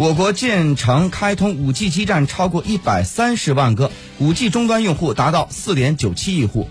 我国建成开通 5G 基站超过一百三十万个，5G 终端用户达到4.97亿户。